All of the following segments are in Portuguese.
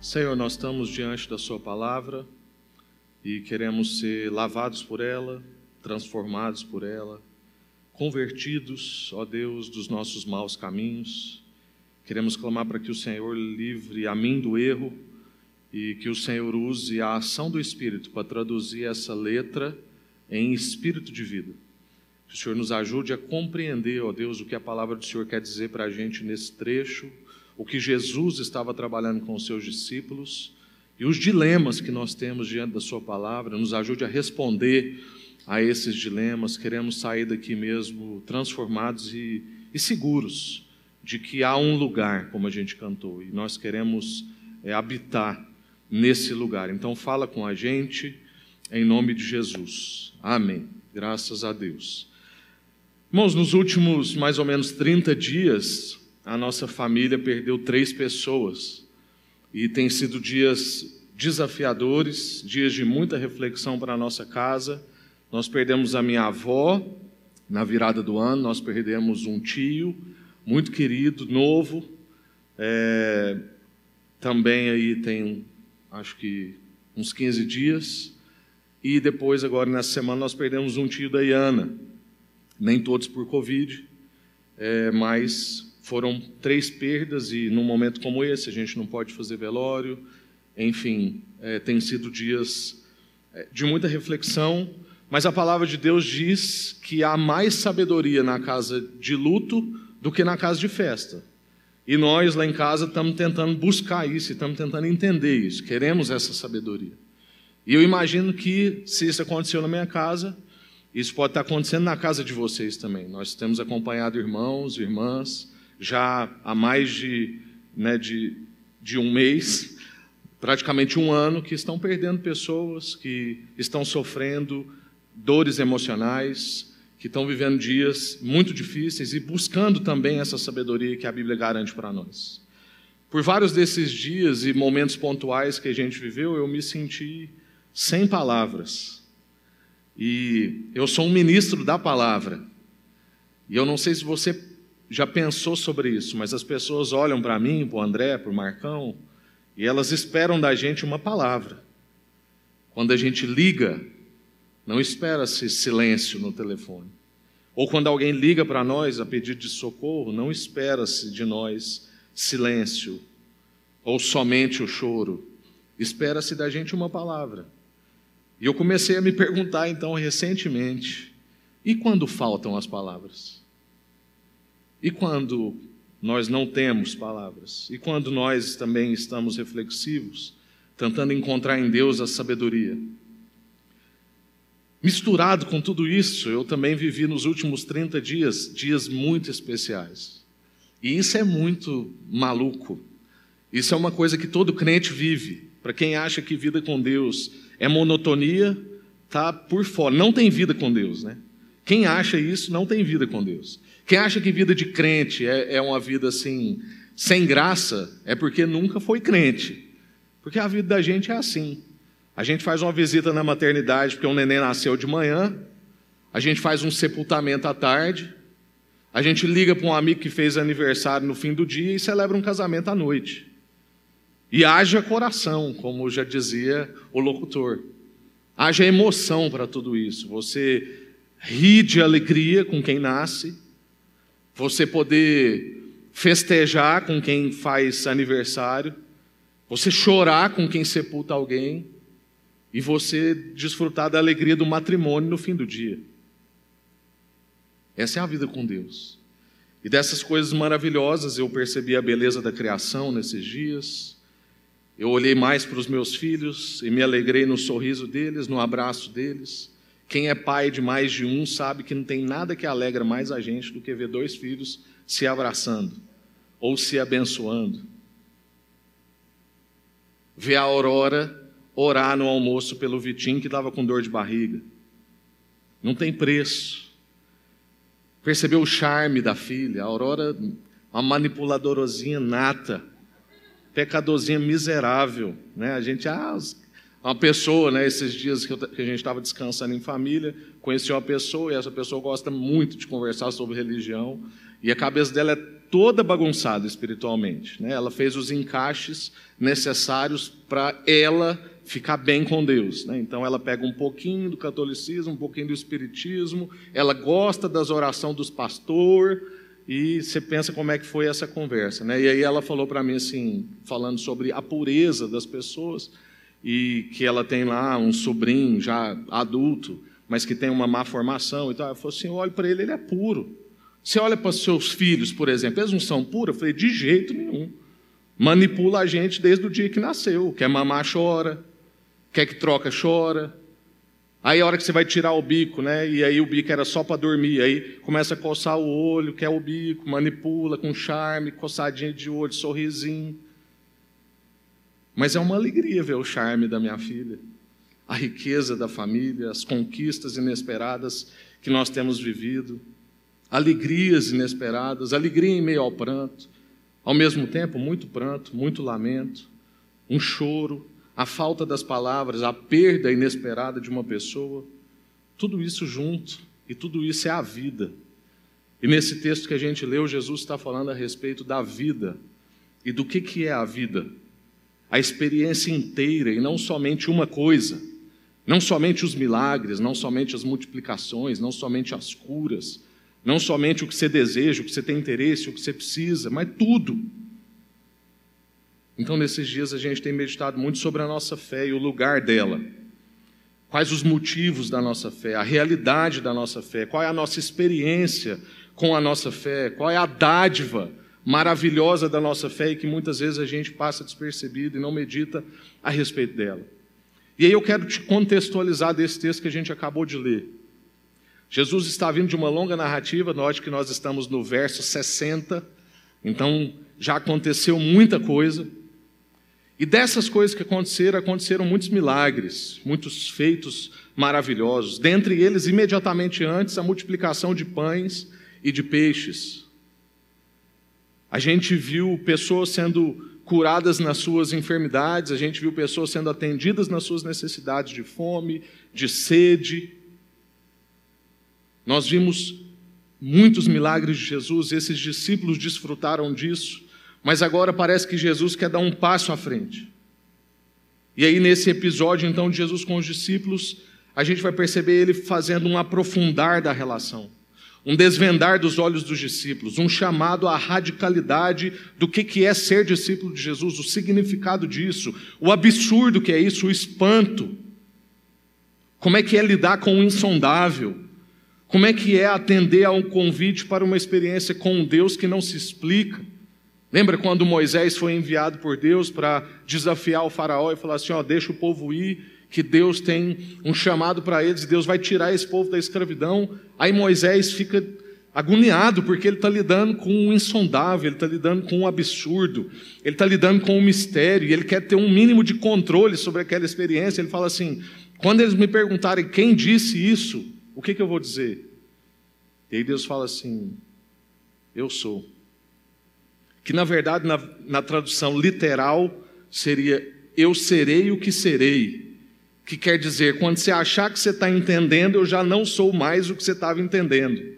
Senhor, nós estamos diante da Sua palavra e queremos ser lavados por ela, transformados por ela, convertidos, ó Deus, dos nossos maus caminhos. Queremos clamar para que o Senhor livre a mim do erro e que o Senhor use a ação do Espírito para traduzir essa letra em espírito de vida. Que o Senhor nos ajude a compreender, ó Deus, o que a palavra do Senhor quer dizer para a gente nesse trecho, o que Jesus estava trabalhando com os seus discípulos e os dilemas que nós temos diante da Sua palavra. Nos ajude a responder a esses dilemas. Queremos sair daqui mesmo transformados e, e seguros de que há um lugar, como a gente cantou, e nós queremos é, habitar nesse lugar. Então, fala com a gente em nome de Jesus. Amém. Graças a Deus. Irmãos, nos últimos mais ou menos 30 dias, a nossa família perdeu três pessoas e tem sido dias desafiadores, dias de muita reflexão para a nossa casa. Nós perdemos a minha avó na virada do ano, nós perdemos um tio muito querido, novo. É, também aí tem, acho que uns 15 dias. E depois, agora nessa semana, nós perdemos um tio da Iana nem todos por Covid, é, mas foram três perdas e num momento como esse a gente não pode fazer velório. Enfim, é, tem sido dias é, de muita reflexão, mas a palavra de Deus diz que há mais sabedoria na casa de luto do que na casa de festa. E nós lá em casa estamos tentando buscar isso, estamos tentando entender isso, queremos essa sabedoria. E eu imagino que se isso aconteceu na minha casa, isso pode estar acontecendo na casa de vocês também. Nós temos acompanhado irmãos, irmãs, já há mais de, né, de, de um mês, praticamente um ano, que estão perdendo pessoas, que estão sofrendo dores emocionais, que estão vivendo dias muito difíceis e buscando também essa sabedoria que a Bíblia garante para nós. Por vários desses dias e momentos pontuais que a gente viveu, eu me senti sem palavras e eu sou um ministro da palavra. E eu não sei se você já pensou sobre isso, mas as pessoas olham para mim, para o André, para o Marcão, e elas esperam da gente uma palavra. Quando a gente liga, não espera-se silêncio no telefone. Ou quando alguém liga para nós a pedido de socorro, não espera-se de nós silêncio ou somente o choro. Espera-se da gente uma palavra. E eu comecei a me perguntar então recentemente: e quando faltam as palavras? E quando nós não temos palavras? E quando nós também estamos reflexivos, tentando encontrar em Deus a sabedoria? Misturado com tudo isso, eu também vivi nos últimos 30 dias dias muito especiais. E isso é muito maluco. Isso é uma coisa que todo crente vive. Para quem acha que vida com Deus é monotonia, tá por fora. Não tem vida com Deus, né? Quem acha isso não tem vida com Deus. Quem acha que vida de crente é, é uma vida assim, sem graça, é porque nunca foi crente. Porque a vida da gente é assim. A gente faz uma visita na maternidade porque um neném nasceu de manhã, a gente faz um sepultamento à tarde, a gente liga para um amigo que fez aniversário no fim do dia e celebra um casamento à noite. E haja coração, como já dizia o locutor. Haja emoção para tudo isso. Você ri de alegria com quem nasce, você poder festejar com quem faz aniversário, você chorar com quem sepulta alguém e você desfrutar da alegria do matrimônio no fim do dia. Essa é a vida com Deus. E dessas coisas maravilhosas eu percebi a beleza da criação nesses dias. Eu olhei mais para os meus filhos e me alegrei no sorriso deles, no abraço deles. Quem é pai de mais de um sabe que não tem nada que alegra mais a gente do que ver dois filhos se abraçando ou se abençoando. Ver a Aurora orar no almoço pelo Vitinho que estava com dor de barriga. Não tem preço. Percebeu o charme da filha? A Aurora, uma manipuladorozinha nata pecadorzinha miserável, né? A gente, ah, uma pessoa, né? Esses dias que, a gente estava descansando em família, conheci uma pessoa e essa pessoa gosta muito de conversar sobre religião E a cabeça dela é toda bagunçada espiritualmente. Né? Ela fez os encaixes necessários para ela ficar bem com Deus. Né? Então ela pega um pouquinho do catolicismo, um pouquinho do espiritismo, ela gosta das orações dos pastores, e você pensa como é que foi essa conversa. Né? E aí ela falou para mim assim, falando sobre a pureza das pessoas, e que ela tem lá um sobrinho já adulto, mas que tem uma má formação. Então ela falou assim: olha para ele, ele é puro. Você olha para seus filhos, por exemplo, eles não são puros? Eu falei: de jeito nenhum. Manipula a gente desde o dia que nasceu. Quer mamar, chora. Quer que troca, chora. Aí a hora que você vai tirar o bico, né? E aí o bico era só para dormir. Aí começa a coçar o olho, quer o bico, manipula com charme, coçadinha de olho, sorrisinho. Mas é uma alegria ver o charme da minha filha, a riqueza da família, as conquistas inesperadas que nós temos vivido, alegrias inesperadas, alegria em meio ao pranto, ao mesmo tempo muito pranto, muito lamento, um choro, a falta das palavras, a perda inesperada de uma pessoa, tudo isso junto, e tudo isso é a vida. E nesse texto que a gente leu, Jesus está falando a respeito da vida. E do que, que é a vida? A experiência inteira e não somente uma coisa. Não somente os milagres, não somente as multiplicações, não somente as curas, não somente o que você deseja, o que você tem interesse, o que você precisa, mas tudo. Então, nesses dias, a gente tem meditado muito sobre a nossa fé e o lugar dela. Quais os motivos da nossa fé, a realidade da nossa fé, qual é a nossa experiência com a nossa fé, qual é a dádiva maravilhosa da nossa fé e que muitas vezes a gente passa despercebido e não medita a respeito dela. E aí eu quero te contextualizar desse texto que a gente acabou de ler. Jesus está vindo de uma longa narrativa, note que nós estamos no verso 60, então já aconteceu muita coisa. E dessas coisas que aconteceram, aconteceram muitos milagres, muitos feitos maravilhosos. Dentre eles, imediatamente antes, a multiplicação de pães e de peixes. A gente viu pessoas sendo curadas nas suas enfermidades, a gente viu pessoas sendo atendidas nas suas necessidades de fome, de sede. Nós vimos muitos milagres de Jesus, esses discípulos desfrutaram disso. Mas agora parece que Jesus quer dar um passo à frente. E aí, nesse episódio, então, de Jesus com os discípulos, a gente vai perceber ele fazendo um aprofundar da relação, um desvendar dos olhos dos discípulos, um chamado à radicalidade do que é ser discípulo de Jesus, o significado disso, o absurdo que é isso, o espanto. Como é que é lidar com o insondável? Como é que é atender a um convite para uma experiência com um Deus que não se explica? Lembra quando Moisés foi enviado por Deus para desafiar o faraó e falar assim: ó, deixa o povo ir, que Deus tem um chamado para eles, Deus vai tirar esse povo da escravidão. Aí Moisés fica agoniado, porque ele está lidando com o insondável, ele está lidando com o absurdo, ele está lidando com o mistério, e ele quer ter um mínimo de controle sobre aquela experiência. Ele fala assim: quando eles me perguntarem quem disse isso, o que, que eu vou dizer? E aí Deus fala assim: eu sou que na verdade, na, na tradução literal, seria eu serei o que serei. Que quer dizer, quando você achar que você está entendendo, eu já não sou mais o que você estava entendendo.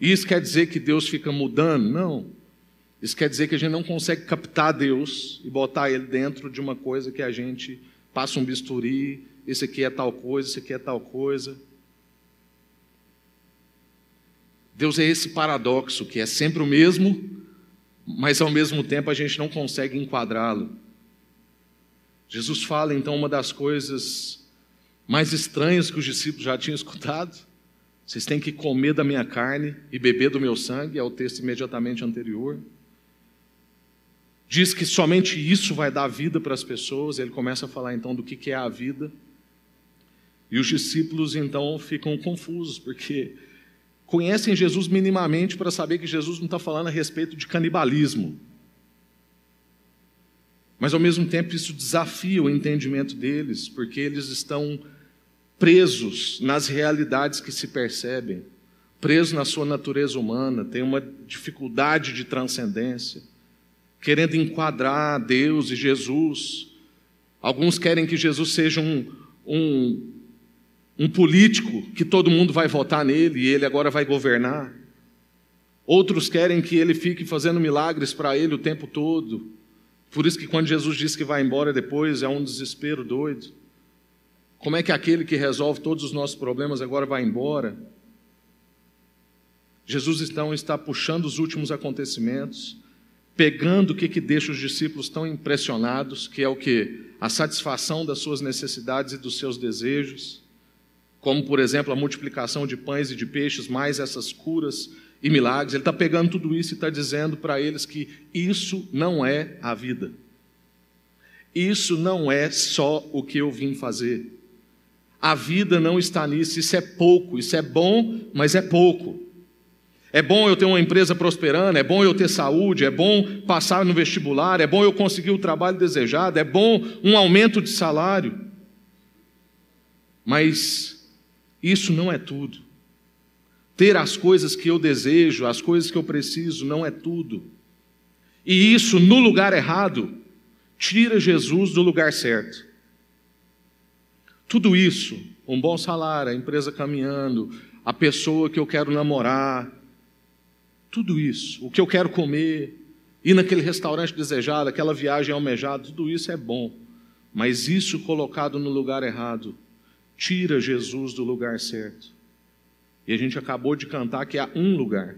Isso quer dizer que Deus fica mudando? Não. Isso quer dizer que a gente não consegue captar Deus e botar Ele dentro de uma coisa que a gente passa um bisturi, esse aqui é tal coisa, esse aqui é tal coisa. Deus é esse paradoxo que é sempre o mesmo, mas ao mesmo tempo a gente não consegue enquadrá-lo. Jesus fala então uma das coisas mais estranhas que os discípulos já tinham escutado. Vocês têm que comer da minha carne e beber do meu sangue, é o texto imediatamente anterior. Diz que somente isso vai dar vida para as pessoas. Ele começa a falar então do que é a vida. E os discípulos então ficam confusos, porque conhecem Jesus minimamente para saber que Jesus não está falando a respeito de canibalismo. Mas ao mesmo tempo isso desafia o entendimento deles, porque eles estão presos nas realidades que se percebem, presos na sua natureza humana, têm uma dificuldade de transcendência, querendo enquadrar Deus e Jesus. Alguns querem que Jesus seja um, um um político que todo mundo vai votar nele e ele agora vai governar. Outros querem que ele fique fazendo milagres para ele o tempo todo. Por isso que quando Jesus diz que vai embora depois é um desespero doido. Como é que aquele que resolve todos os nossos problemas agora vai embora? Jesus então está puxando os últimos acontecimentos, pegando o que, que deixa os discípulos tão impressionados, que é o que? A satisfação das suas necessidades e dos seus desejos, como por exemplo a multiplicação de pães e de peixes, mais essas curas e milagres. Ele está pegando tudo isso e está dizendo para eles que isso não é a vida. Isso não é só o que eu vim fazer. A vida não está nisso, isso é pouco, isso é bom, mas é pouco. É bom eu ter uma empresa prosperando, é bom eu ter saúde, é bom passar no vestibular, é bom eu conseguir o trabalho desejado, é bom um aumento de salário. Mas isso não é tudo. Ter as coisas que eu desejo, as coisas que eu preciso, não é tudo. E isso no lugar errado tira Jesus do lugar certo. Tudo isso, um bom salário, a empresa caminhando, a pessoa que eu quero namorar, tudo isso, o que eu quero comer, ir naquele restaurante desejado, aquela viagem almejada, tudo isso é bom. Mas isso colocado no lugar errado tira Jesus do lugar certo. E a gente acabou de cantar que há um lugar.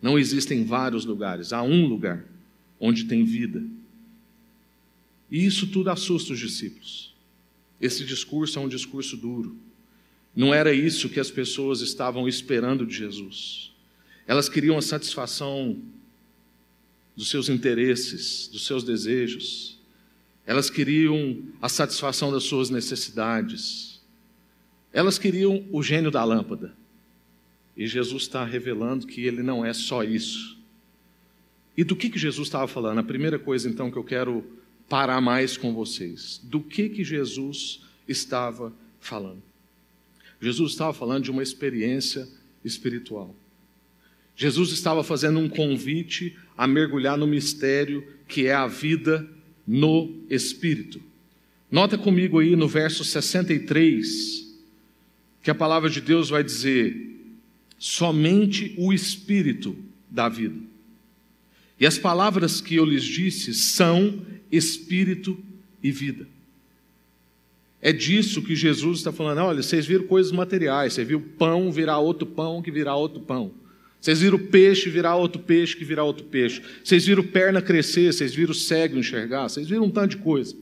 Não existem vários lugares, há um lugar onde tem vida. E isso tudo assusta os discípulos. Esse discurso é um discurso duro. Não era isso que as pessoas estavam esperando de Jesus. Elas queriam a satisfação dos seus interesses, dos seus desejos. Elas queriam a satisfação das suas necessidades. Elas queriam o gênio da lâmpada. E Jesus está revelando que ele não é só isso. E do que, que Jesus estava falando? A primeira coisa, então, que eu quero parar mais com vocês. Do que, que Jesus estava falando? Jesus estava falando de uma experiência espiritual. Jesus estava fazendo um convite a mergulhar no mistério que é a vida no Espírito. Nota comigo aí no verso 63, que a palavra de Deus vai dizer: somente o Espírito da vida. E as palavras que eu lhes disse são Espírito e vida. É disso que Jesus está falando. Olha, vocês viram coisas materiais, você viu pão virar outro pão que virar outro pão. Vocês viram peixe virar outro peixe que virar outro peixe. Vocês viram perna crescer, vocês viram cego enxergar, vocês viram um tanto de coisa.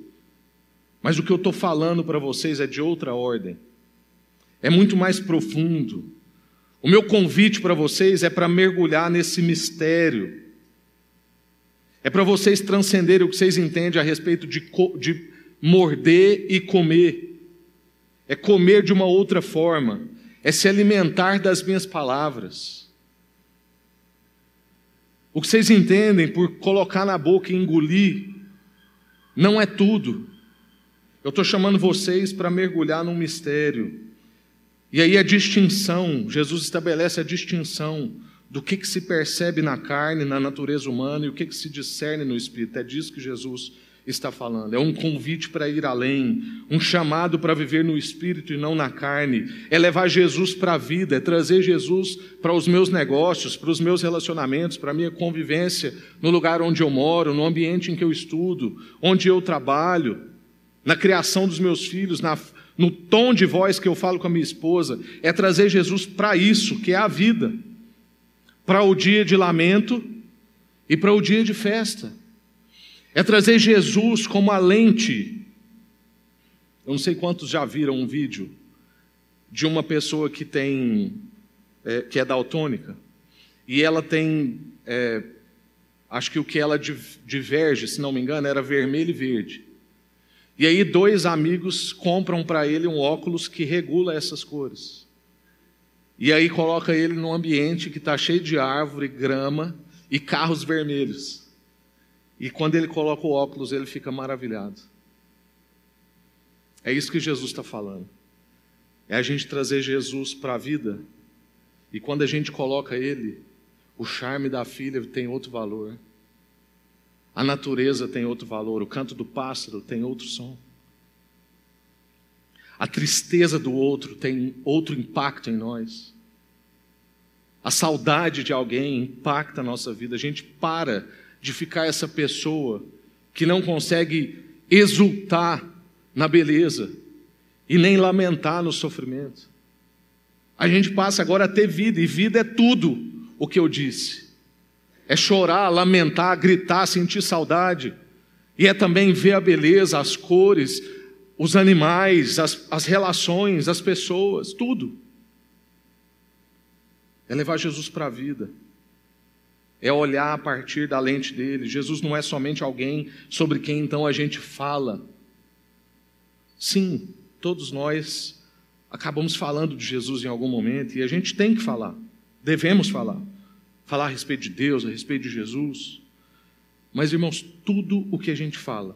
Mas o que eu estou falando para vocês é de outra ordem. É muito mais profundo. O meu convite para vocês é para mergulhar nesse mistério. É para vocês transcenderem o que vocês entendem a respeito de, de morder e comer. É comer de uma outra forma. É se alimentar das minhas palavras. O que vocês entendem por colocar na boca e engolir não é tudo. Eu estou chamando vocês para mergulhar num mistério. E aí a distinção, Jesus estabelece a distinção do que, que se percebe na carne, na natureza humana e o que, que se discerne no espírito. É disso que Jesus está falando. É um convite para ir além, um chamado para viver no espírito e não na carne. É levar Jesus para a vida, é trazer Jesus para os meus negócios, para os meus relacionamentos, para a minha convivência no lugar onde eu moro, no ambiente em que eu estudo, onde eu trabalho, na criação dos meus filhos, na, no tom de voz que eu falo com a minha esposa. É trazer Jesus para isso, que é a vida, para o dia de lamento e para o dia de festa. É trazer Jesus como a lente. Eu não sei quantos já viram um vídeo de uma pessoa que tem é, que é daltônica e ela tem é, acho que o que ela diverge, se não me engano, era vermelho e verde. E aí dois amigos compram para ele um óculos que regula essas cores. E aí coloca ele num ambiente que está cheio de árvore, grama e carros vermelhos. E quando ele coloca o óculos, ele fica maravilhado. É isso que Jesus está falando. É a gente trazer Jesus para a vida. E quando a gente coloca ele, o charme da filha tem outro valor. A natureza tem outro valor. O canto do pássaro tem outro som. A tristeza do outro tem outro impacto em nós. a saudade de alguém impacta a nossa vida. A gente para de ficar essa pessoa que não consegue exultar na beleza e nem lamentar no sofrimento. A gente passa agora a ter vida, e vida é tudo o que eu disse. É chorar, lamentar, gritar, sentir saudade. E é também ver a beleza, as cores, os animais, as, as relações, as pessoas, tudo é levar Jesus para a vida, é olhar a partir da lente dele. Jesus não é somente alguém sobre quem então a gente fala. Sim, todos nós acabamos falando de Jesus em algum momento e a gente tem que falar, devemos falar. Falar a respeito de Deus, a respeito de Jesus. Mas, irmãos, tudo o que a gente fala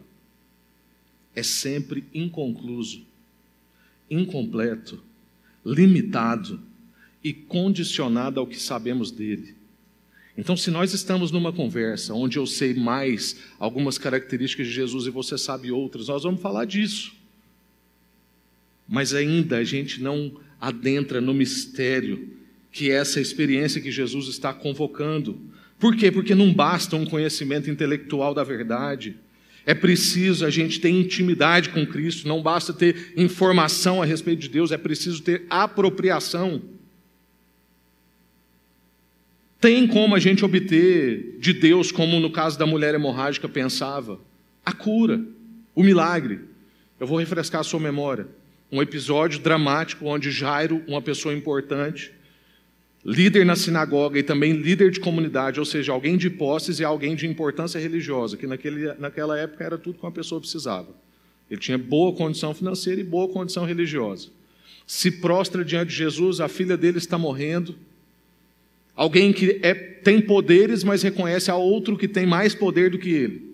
é sempre inconcluso, incompleto, limitado e condicionada ao que sabemos dele. Então, se nós estamos numa conversa onde eu sei mais algumas características de Jesus e você sabe outras, nós vamos falar disso. Mas ainda a gente não adentra no mistério que é essa experiência que Jesus está convocando. Por quê? Porque não basta um conhecimento intelectual da verdade. É preciso a gente ter intimidade com Cristo, não basta ter informação a respeito de Deus, é preciso ter apropriação. Tem como a gente obter de Deus, como no caso da mulher hemorrágica pensava, a cura, o milagre. Eu vou refrescar a sua memória. Um episódio dramático onde Jairo, uma pessoa importante, líder na sinagoga e também líder de comunidade, ou seja, alguém de posses e alguém de importância religiosa, que naquele, naquela época era tudo que uma pessoa precisava. Ele tinha boa condição financeira e boa condição religiosa. Se prostra diante de Jesus, a filha dele está morrendo. Alguém que é, tem poderes, mas reconhece a outro que tem mais poder do que ele.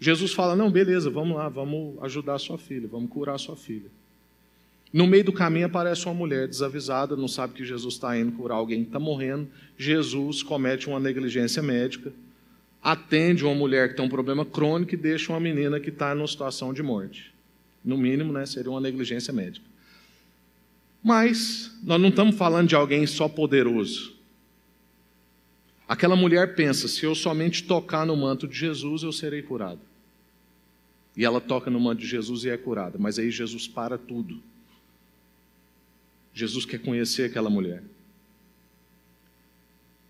Jesus fala: Não, beleza, vamos lá, vamos ajudar a sua filha, vamos curar a sua filha. No meio do caminho aparece uma mulher desavisada, não sabe que Jesus está indo curar alguém que está morrendo. Jesus comete uma negligência médica, atende uma mulher que tem um problema crônico e deixa uma menina que está numa situação de morte. No mínimo, né, seria uma negligência médica. Mas nós não estamos falando de alguém só poderoso. Aquela mulher pensa: se eu somente tocar no manto de Jesus, eu serei curado. E ela toca no manto de Jesus e é curada. Mas aí Jesus para tudo. Jesus quer conhecer aquela mulher.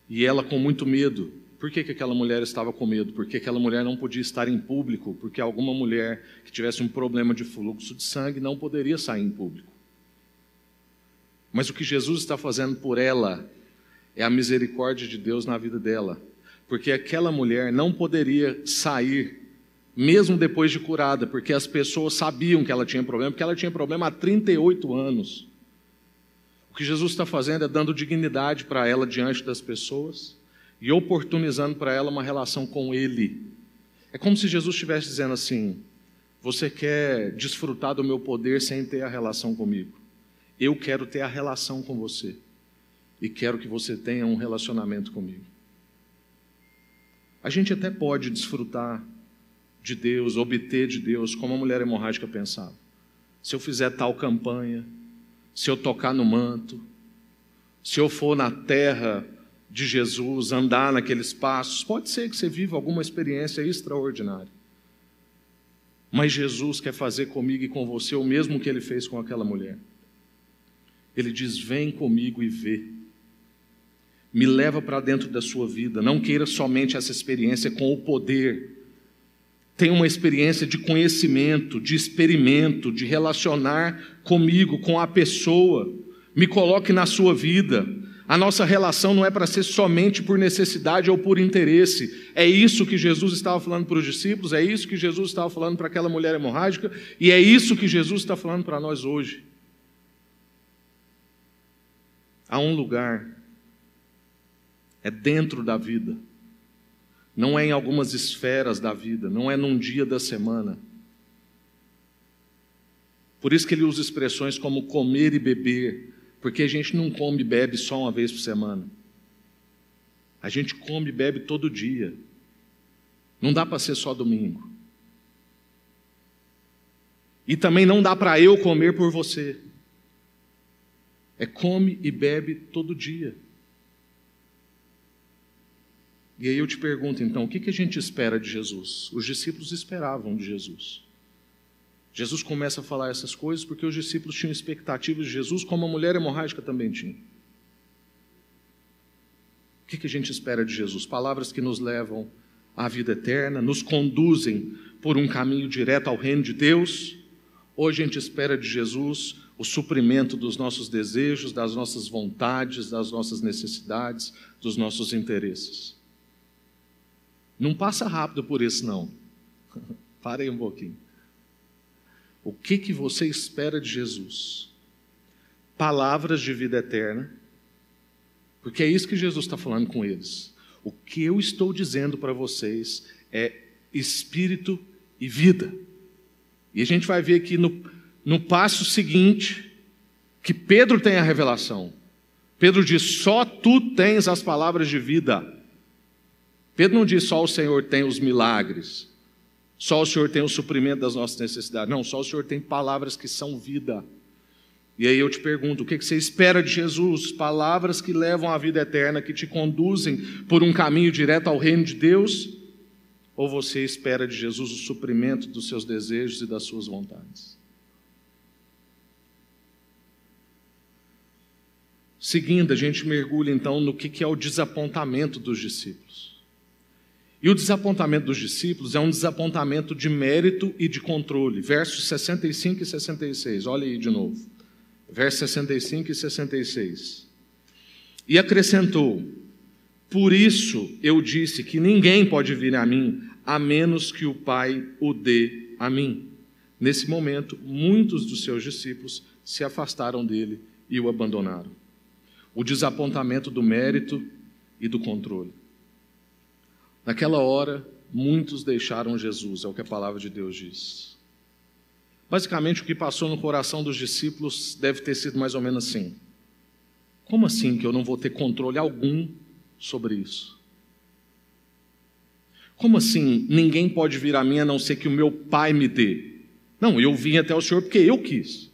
E ela, com muito medo, por que, que aquela mulher estava com medo? Porque aquela mulher não podia estar em público, porque alguma mulher que tivesse um problema de fluxo de sangue não poderia sair em público. Mas o que Jesus está fazendo por ela é a misericórdia de Deus na vida dela. Porque aquela mulher não poderia sair, mesmo depois de curada, porque as pessoas sabiam que ela tinha problema, porque ela tinha problema há 38 anos. O que Jesus está fazendo é dando dignidade para ela diante das pessoas e oportunizando para ela uma relação com Ele. É como se Jesus estivesse dizendo assim: Você quer desfrutar do meu poder sem ter a relação comigo? Eu quero ter a relação com você e quero que você tenha um relacionamento comigo. A gente até pode desfrutar de Deus, obter de Deus, como a mulher hemorrágica pensava. Se eu fizer tal campanha, se eu tocar no manto, se eu for na terra de Jesus, andar naqueles passos, pode ser que você viva alguma experiência extraordinária. Mas Jesus quer fazer comigo e com você o mesmo que ele fez com aquela mulher. Ele diz: Vem comigo e vê me leva para dentro da sua vida. Não queira somente essa experiência com o poder. Tenha uma experiência de conhecimento, de experimento, de relacionar comigo, com a pessoa. Me coloque na sua vida. A nossa relação não é para ser somente por necessidade ou por interesse. É isso que Jesus estava falando para os discípulos, é isso que Jesus estava falando para aquela mulher hemorrágica, e é isso que Jesus está falando para nós hoje. Há um lugar é dentro da vida. Não é em algumas esferas da vida, não é num dia da semana. Por isso que ele usa expressões como comer e beber, porque a gente não come e bebe só uma vez por semana. A gente come e bebe todo dia. Não dá para ser só domingo. E também não dá para eu comer por você. É come e bebe todo dia. E aí eu te pergunto então, o que a gente espera de Jesus? Os discípulos esperavam de Jesus. Jesus começa a falar essas coisas porque os discípulos tinham expectativas de Jesus, como a mulher hemorrágica também tinha. O que a gente espera de Jesus? Palavras que nos levam à vida eterna, nos conduzem por um caminho direto ao reino de Deus. Hoje a gente espera de Jesus o suprimento dos nossos desejos, das nossas vontades, das nossas necessidades, dos nossos interesses. Não passa rápido por isso, não. Parei um pouquinho. O que, que você espera de Jesus? Palavras de vida eterna, porque é isso que Jesus está falando com eles. O que eu estou dizendo para vocês é espírito e vida. E a gente vai ver aqui no, no passo seguinte que Pedro tem a revelação. Pedro diz: Só tu tens as palavras de vida. Pedro não diz só o Senhor tem os milagres, só o Senhor tem o suprimento das nossas necessidades. Não, só o Senhor tem palavras que são vida. E aí eu te pergunto: o que você espera de Jesus? Palavras que levam à vida eterna, que te conduzem por um caminho direto ao reino de Deus? Ou você espera de Jesus o suprimento dos seus desejos e das suas vontades? Seguindo, a gente mergulha então no que é o desapontamento dos discípulos. E o desapontamento dos discípulos é um desapontamento de mérito e de controle. Versos 65 e 66. Olha aí de novo. Versos 65 e 66. E acrescentou: Por isso eu disse que ninguém pode vir a mim, a menos que o Pai o dê a mim. Nesse momento, muitos dos seus discípulos se afastaram dele e o abandonaram. O desapontamento do mérito e do controle. Naquela hora, muitos deixaram Jesus, é o que a palavra de Deus diz. Basicamente, o que passou no coração dos discípulos deve ter sido mais ou menos assim: Como assim que eu não vou ter controle algum sobre isso? Como assim ninguém pode vir a mim a não ser que o meu pai me dê? Não, eu vim até o Senhor porque eu quis.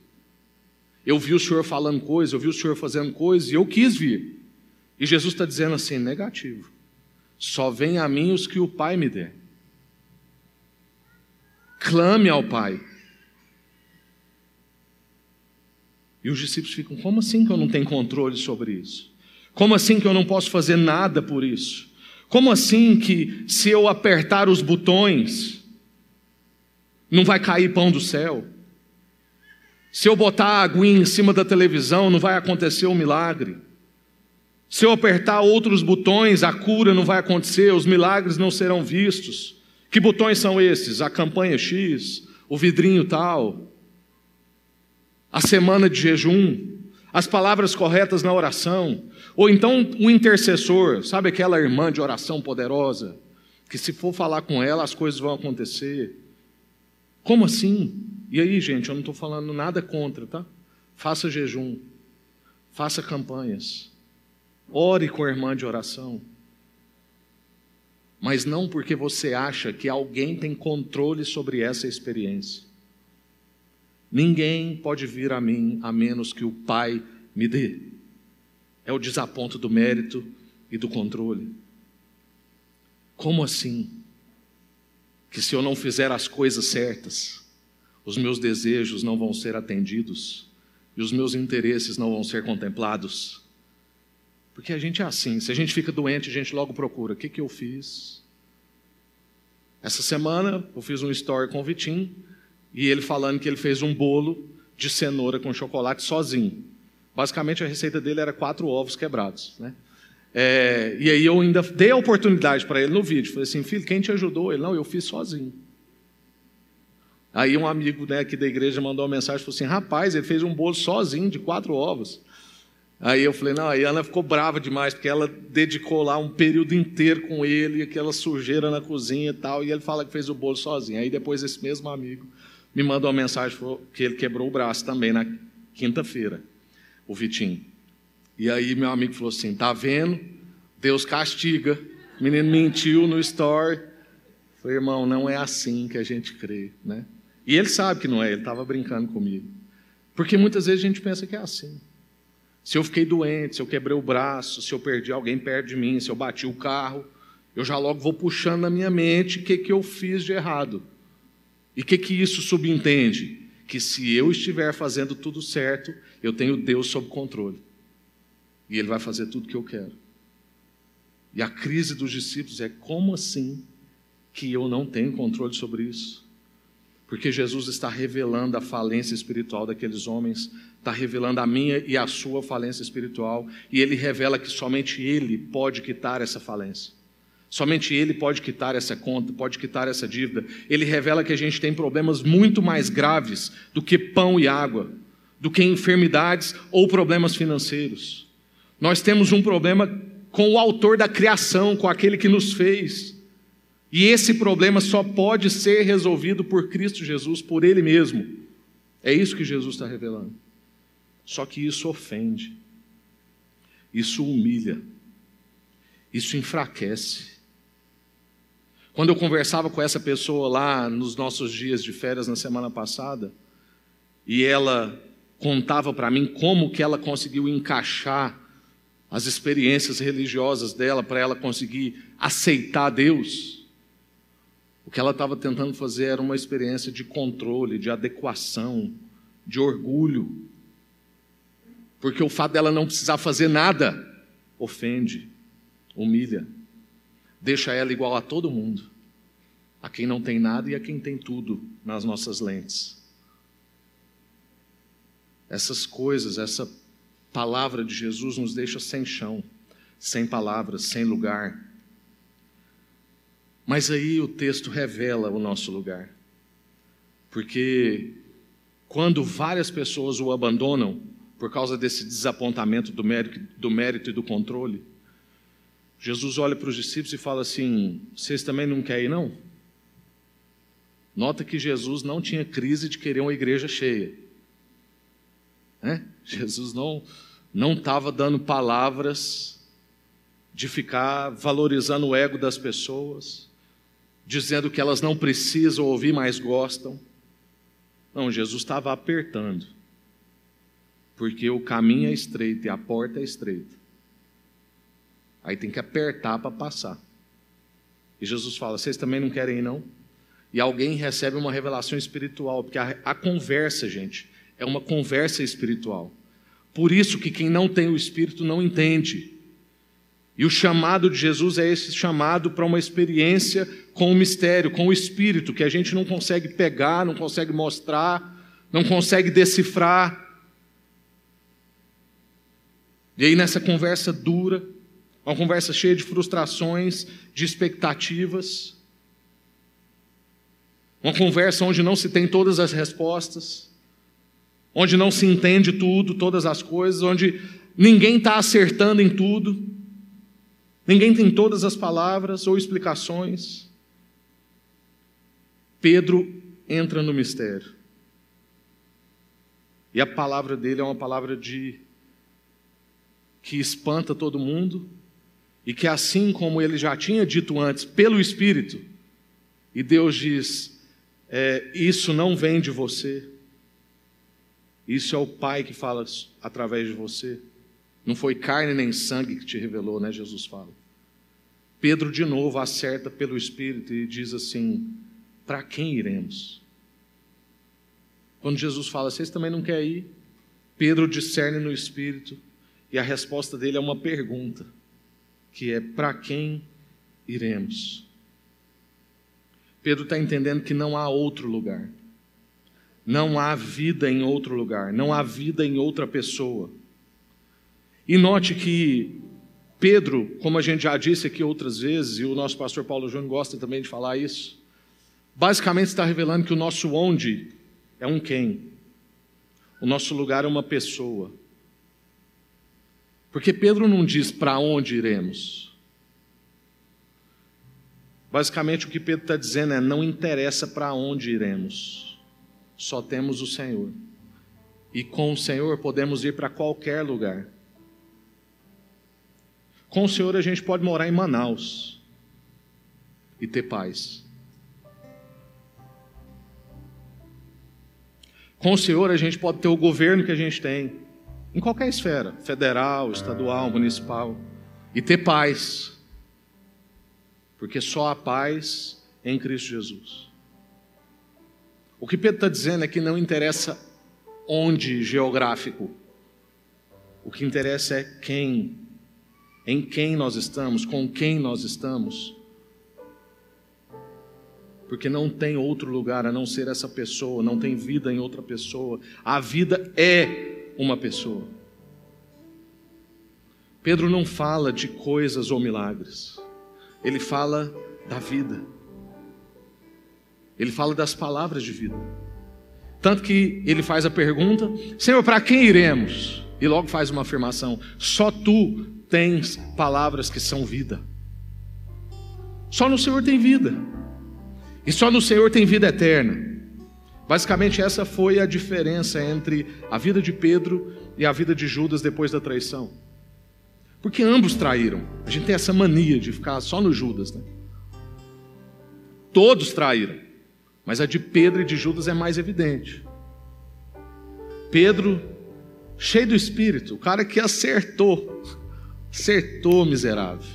Eu vi o Senhor falando coisas, eu vi o Senhor fazendo coisas e eu quis vir. E Jesus está dizendo assim: negativo. Só vem a mim os que o Pai me der. Clame ao Pai. E os discípulos ficam: como assim que eu não tenho controle sobre isso? Como assim que eu não posso fazer nada por isso? Como assim que se eu apertar os botões, não vai cair pão do céu? Se eu botar a aguinha em cima da televisão, não vai acontecer um milagre? Se eu apertar outros botões, a cura não vai acontecer, os milagres não serão vistos. Que botões são esses? A campanha X, o vidrinho tal, a semana de jejum, as palavras corretas na oração, ou então o intercessor, sabe aquela irmã de oração poderosa, que se for falar com ela as coisas vão acontecer. Como assim? E aí, gente, eu não estou falando nada contra, tá? Faça jejum, faça campanhas. Ore com a irmã de oração. Mas não porque você acha que alguém tem controle sobre essa experiência. Ninguém pode vir a mim a menos que o Pai me dê. É o desaponto do mérito e do controle. Como assim? Que se eu não fizer as coisas certas, os meus desejos não vão ser atendidos e os meus interesses não vão ser contemplados? Porque a gente é assim, se a gente fica doente, a gente logo procura. O que, que eu fiz? Essa semana eu fiz um story com o Vitinho e ele falando que ele fez um bolo de cenoura com chocolate sozinho. Basicamente a receita dele era quatro ovos quebrados. Né? É, e aí eu ainda dei a oportunidade para ele no vídeo. Falei assim, filho, quem te ajudou? Ele, não, eu fiz sozinho. Aí um amigo né, aqui da igreja mandou uma mensagem falou assim: rapaz, ele fez um bolo sozinho de quatro ovos. Aí eu falei, não, aí a Ana ficou brava demais, porque ela dedicou lá um período inteiro com ele, aquela sujeira na cozinha e tal, e ele fala que fez o bolo sozinho. Aí depois esse mesmo amigo me mandou uma mensagem que ele quebrou o braço também na quinta-feira, o Vitinho. E aí meu amigo falou assim, tá vendo? Deus castiga. O menino mentiu no story. Eu falei, irmão, não é assim que a gente crê, né? E ele sabe que não é, ele estava brincando comigo. Porque muitas vezes a gente pensa que é assim. Se eu fiquei doente, se eu quebrei o braço, se eu perdi alguém perto de mim, se eu bati o carro, eu já logo vou puxando na minha mente o que, que eu fiz de errado. E o que, que isso subentende? Que se eu estiver fazendo tudo certo, eu tenho Deus sob controle. E Ele vai fazer tudo o que eu quero. E a crise dos discípulos é: como assim que eu não tenho controle sobre isso? Porque Jesus está revelando a falência espiritual daqueles homens, está revelando a minha e a sua falência espiritual, e ele revela que somente ele pode quitar essa falência. Somente ele pode quitar essa conta, pode quitar essa dívida. Ele revela que a gente tem problemas muito mais graves do que pão e água, do que enfermidades ou problemas financeiros. Nós temos um problema com o autor da criação, com aquele que nos fez. E esse problema só pode ser resolvido por Cristo Jesus, por Ele mesmo. É isso que Jesus está revelando. Só que isso ofende, isso humilha, isso enfraquece. Quando eu conversava com essa pessoa lá nos nossos dias de férias na semana passada, e ela contava para mim como que ela conseguiu encaixar as experiências religiosas dela para ela conseguir aceitar Deus. O que ela estava tentando fazer era uma experiência de controle, de adequação, de orgulho. Porque o fato dela não precisar fazer nada ofende, humilha, deixa ela igual a todo mundo, a quem não tem nada e a quem tem tudo nas nossas lentes. Essas coisas, essa palavra de Jesus nos deixa sem chão, sem palavras, sem lugar. Mas aí o texto revela o nosso lugar. Porque quando várias pessoas o abandonam por causa desse desapontamento do mérito, do mérito e do controle, Jesus olha para os discípulos e fala assim: Vocês também não querem ir, não? Nota que Jesus não tinha crise de querer uma igreja cheia. Né? Jesus não não estava dando palavras de ficar valorizando o ego das pessoas dizendo que elas não precisam ouvir, mas gostam. Não, Jesus estava apertando, porque o caminho é estreito e a porta é estreita. Aí tem que apertar para passar. E Jesus fala: Vocês também não querem ir, não? E alguém recebe uma revelação espiritual, porque a, a conversa, gente, é uma conversa espiritual. Por isso que quem não tem o Espírito não entende. E o chamado de Jesus é esse chamado para uma experiência com o mistério, com o Espírito, que a gente não consegue pegar, não consegue mostrar, não consegue decifrar. E aí, nessa conversa dura, uma conversa cheia de frustrações, de expectativas, uma conversa onde não se tem todas as respostas, onde não se entende tudo, todas as coisas, onde ninguém está acertando em tudo, ninguém tem todas as palavras ou explicações. Pedro entra no mistério. E a palavra dele é uma palavra de que espanta todo mundo e que assim como ele já tinha dito antes pelo Espírito, e Deus diz: é, isso não vem de você, isso é o Pai que fala através de você. Não foi carne nem sangue que te revelou, né? Jesus fala. Pedro de novo acerta pelo Espírito e diz assim: para quem iremos? Quando Jesus fala, vocês também não querem ir? Pedro discerne no espírito e a resposta dele é uma pergunta, que é: para quem iremos? Pedro está entendendo que não há outro lugar, não há vida em outro lugar, não há vida em outra pessoa. E note que Pedro, como a gente já disse aqui outras vezes, e o nosso pastor Paulo Júnior gosta também de falar isso, basicamente está revelando que o nosso onde é um quem. O nosso lugar é uma pessoa. Porque Pedro não diz para onde iremos. Basicamente o que Pedro está dizendo é: não interessa para onde iremos, só temos o Senhor. E com o Senhor podemos ir para qualquer lugar. Com o Senhor a gente pode morar em Manaus e ter paz. Com o Senhor, a gente pode ter o governo que a gente tem, em qualquer esfera federal, estadual, municipal e ter paz. porque só há paz em Cristo Jesus. O que Pedro está dizendo é que não interessa onde geográfico, o que interessa é quem, em quem nós estamos, com quem nós estamos. Porque não tem outro lugar a não ser essa pessoa, não tem vida em outra pessoa. A vida é uma pessoa. Pedro não fala de coisas ou milagres, ele fala da vida, ele fala das palavras de vida. Tanto que ele faz a pergunta: Senhor, para quem iremos? E logo faz uma afirmação: Só tu tens palavras que são vida. Só no Senhor tem vida. E só no Senhor tem vida eterna. Basicamente, essa foi a diferença entre a vida de Pedro e a vida de Judas depois da traição. Porque ambos traíram. A gente tem essa mania de ficar só no Judas, né? Todos traíram. Mas a de Pedro e de Judas é mais evidente. Pedro, cheio do espírito, o cara que acertou, acertou, miserável.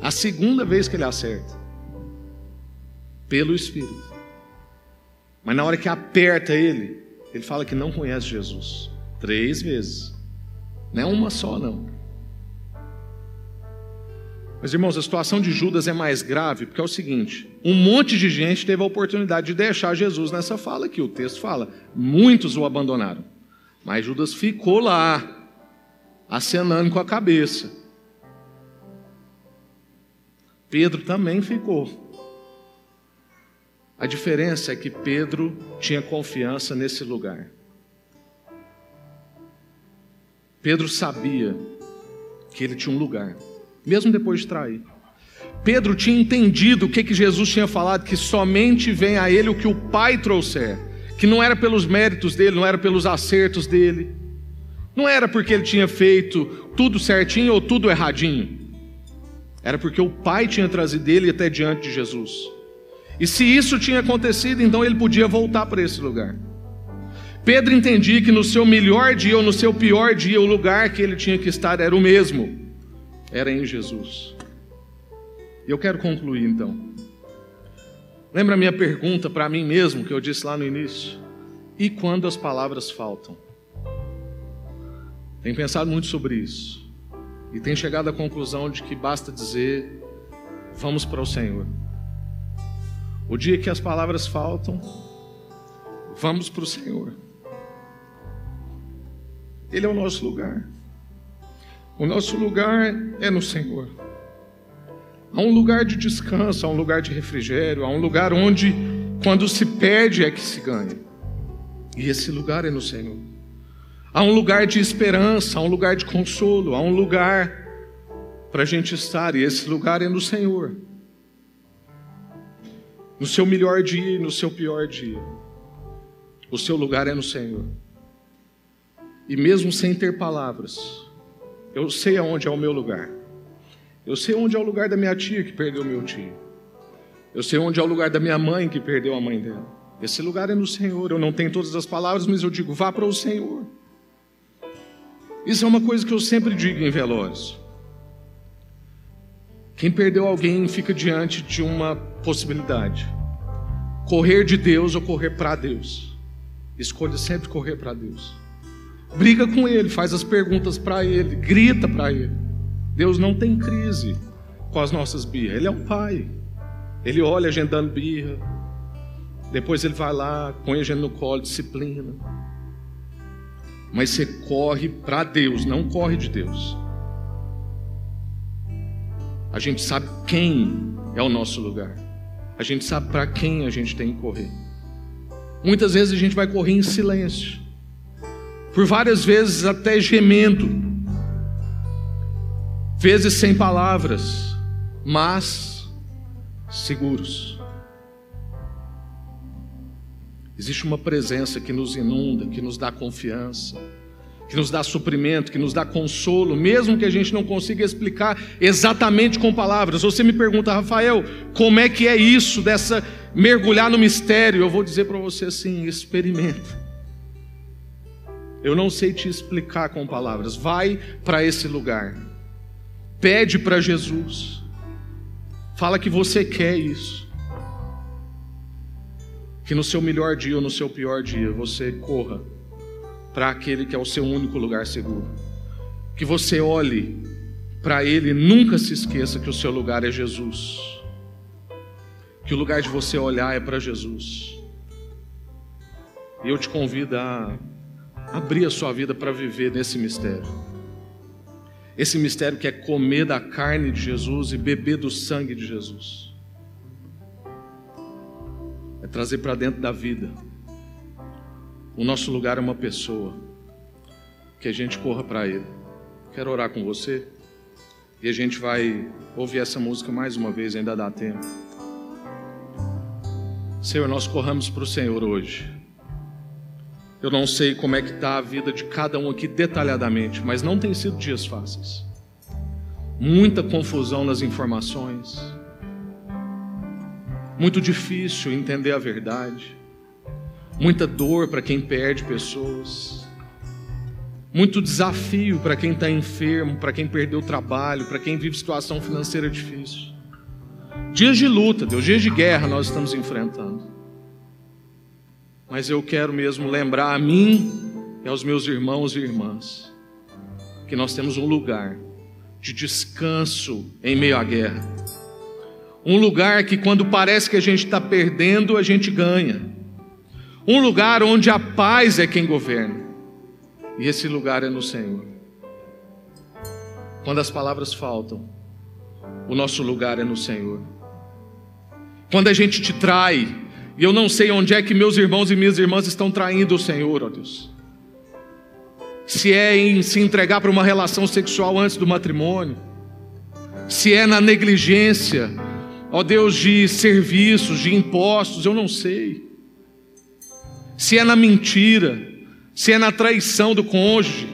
A segunda vez que ele acerta, pelo espírito. Mas na hora que aperta ele, ele fala que não conhece Jesus. Três vezes. Não é uma só, não. Mas irmãos, a situação de Judas é mais grave porque é o seguinte: um monte de gente teve a oportunidade de deixar Jesus nessa fala aqui. O texto fala: muitos o abandonaram. Mas Judas ficou lá, acenando com a cabeça. Pedro também ficou. A diferença é que Pedro tinha confiança nesse lugar. Pedro sabia que ele tinha um lugar mesmo depois de trair. Pedro tinha entendido o que, que Jesus tinha falado, que somente vem a ele o que o Pai trouxer, que não era pelos méritos dele, não era pelos acertos dele, não era porque ele tinha feito tudo certinho ou tudo erradinho, era porque o Pai tinha trazido ele até diante de Jesus. E se isso tinha acontecido, então ele podia voltar para esse lugar. Pedro entendia que no seu melhor dia ou no seu pior dia, o lugar que ele tinha que estar era o mesmo era em Jesus. Eu quero concluir então. Lembra a minha pergunta para mim mesmo que eu disse lá no início? E quando as palavras faltam? Tenho pensado muito sobre isso. E tenho chegado à conclusão de que basta dizer: vamos para o Senhor. O dia que as palavras faltam, vamos para o Senhor. Ele é o nosso lugar. O nosso lugar é no Senhor. Há um lugar de descanso, há um lugar de refrigério, há um lugar onde, quando se perde, é que se ganha. E esse lugar é no Senhor. Há um lugar de esperança, há um lugar de consolo, há um lugar para a gente estar, e esse lugar é no Senhor. No seu melhor dia e no seu pior dia. O seu lugar é no Senhor. E mesmo sem ter palavras, eu sei aonde é o meu lugar. Eu sei onde é o lugar da minha tia que perdeu meu tio. Eu sei onde é o lugar da minha mãe que perdeu a mãe dela. Esse lugar é no Senhor. Eu não tenho todas as palavras, mas eu digo: vá para o Senhor. Isso é uma coisa que eu sempre digo em velórios. Quem perdeu alguém fica diante de uma possibilidade: correr de Deus ou correr para Deus. Escolha sempre correr para Deus. Briga com ele, faz as perguntas para ele, grita para ele. Deus não tem crise com as nossas birras. Ele é um pai. Ele olha a gente dando birra. Depois ele vai lá, põe a gente no colo, disciplina. Mas você corre para Deus, não corre de Deus. A gente sabe quem é o nosso lugar. A gente sabe para quem a gente tem que correr. Muitas vezes a gente vai correr em silêncio por várias vezes até gemendo, vezes sem palavras, mas seguros. Existe uma presença que nos inunda, que nos dá confiança, que nos dá suprimento, que nos dá consolo, mesmo que a gente não consiga explicar exatamente com palavras. Você me pergunta, Rafael, como é que é isso dessa mergulhar no mistério? Eu vou dizer para você assim: experimenta. Eu não sei te explicar com palavras. Vai para esse lugar. Pede para Jesus. Fala que você quer isso. Que no seu melhor dia ou no seu pior dia você corra para aquele que é o seu único lugar seguro. Que você olhe para ele e nunca se esqueça que o seu lugar é Jesus. Que o lugar de você olhar é para Jesus. E eu te convido a abrir a sua vida para viver nesse mistério. Esse mistério que é comer da carne de Jesus e beber do sangue de Jesus. É trazer para dentro da vida. O nosso lugar é uma pessoa. Que a gente corra para Ele. Quero orar com você. E a gente vai ouvir essa música mais uma vez, ainda dá tempo. Senhor, nós corramos para o Senhor hoje. Eu não sei como é que está a vida de cada um aqui detalhadamente, mas não tem sido dias fáceis. Muita confusão nas informações. Muito difícil entender a verdade. Muita dor para quem perde pessoas. Muito desafio para quem está enfermo, para quem perdeu o trabalho, para quem vive situação financeira difícil. Dias de luta, Deus, dias de guerra nós estamos enfrentando mas eu quero mesmo lembrar a mim e aos meus irmãos e irmãs que nós temos um lugar de descanso em meio à guerra. Um lugar que, quando parece que a gente está perdendo, a gente ganha. Um lugar onde a paz é quem governa. E esse lugar é no Senhor. Quando as palavras faltam, o nosso lugar é no Senhor. Quando a gente te trai, e eu não sei onde é que meus irmãos e minhas irmãs estão traindo o Senhor, ó Deus. Se é em se entregar para uma relação sexual antes do matrimônio, se é na negligência, ó Deus, de serviços, de impostos, eu não sei. Se é na mentira, se é na traição do cônjuge,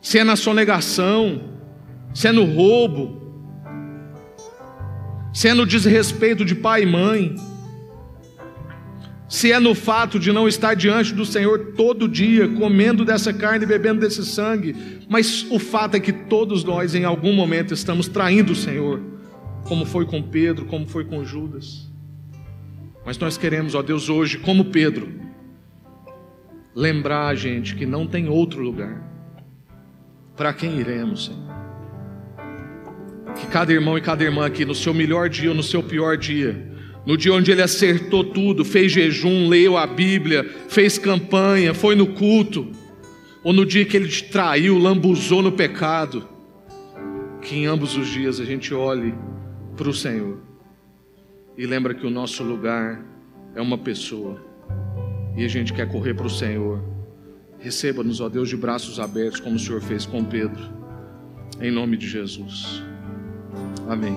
se é na sonegação, se é no roubo, se é no desrespeito de pai e mãe, se é no fato de não estar diante do Senhor todo dia, comendo dessa carne e bebendo desse sangue, mas o fato é que todos nós, em algum momento, estamos traindo o Senhor, como foi com Pedro, como foi com Judas. Mas nós queremos, ó Deus, hoje, como Pedro, lembrar a gente que não tem outro lugar. Para quem iremos, Senhor? que cada irmão e cada irmã aqui, no seu melhor dia ou no seu pior dia, no dia onde ele acertou tudo, fez jejum, leu a Bíblia, fez campanha, foi no culto, ou no dia que ele te traiu, lambuzou no pecado, que em ambos os dias a gente olhe para o Senhor e lembra que o nosso lugar é uma pessoa e a gente quer correr para o Senhor. Receba-nos, ó Deus, de braços abertos, como o Senhor fez com Pedro, em nome de Jesus. Amém.